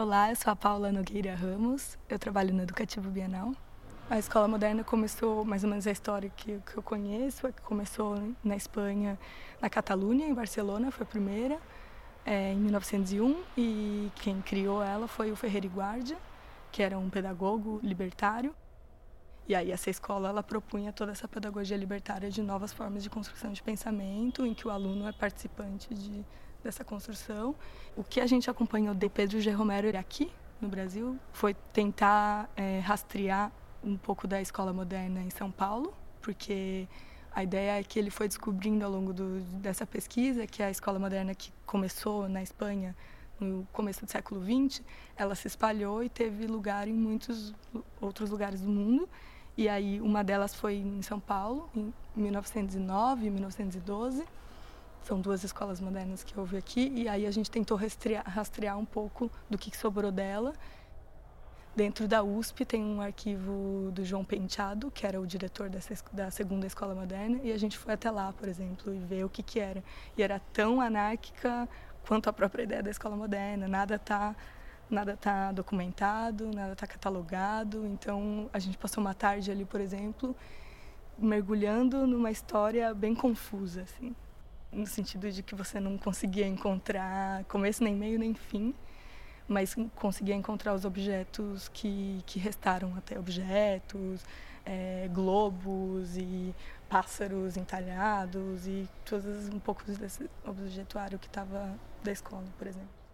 Olá, eu sou a Paula Nogueira Ramos, eu trabalho no Educativo Bienal. A escola moderna começou, mais ou menos a história que, que eu conheço, é que começou na Espanha, na Catalunha, em Barcelona, foi a primeira, é, em 1901, e quem criou ela foi o Ferreira Guardia, que era um pedagogo libertário. E aí essa escola ela propunha toda essa pedagogia libertária de novas formas de construção de pensamento, em que o aluno é participante de dessa construção. O que a gente acompanhou de Pedro G. Romero aqui no Brasil foi tentar é, rastrear um pouco da escola moderna em São Paulo, porque a ideia é que ele foi descobrindo ao longo do, dessa pesquisa que a escola moderna que começou na Espanha no começo do século XX, ela se espalhou e teve lugar em muitos outros lugares do mundo. E aí uma delas foi em São Paulo, em 1909, 1912 são duas escolas modernas que houve aqui, e aí a gente tentou rastrear, rastrear um pouco do que sobrou dela. Dentro da USP tem um arquivo do João Penteado, que era o diretor dessa, da segunda escola moderna, e a gente foi até lá, por exemplo, e ver o que, que era. E era tão anárquica quanto a própria ideia da escola moderna, nada está nada tá documentado, nada está catalogado. Então a gente passou uma tarde ali, por exemplo, mergulhando numa história bem confusa, assim no sentido de que você não conseguia encontrar começo nem meio nem fim, mas conseguia encontrar os objetos que, que restaram até objetos, é, globos e pássaros entalhados e todos um pouco desse objetuário que estava da escola, por exemplo.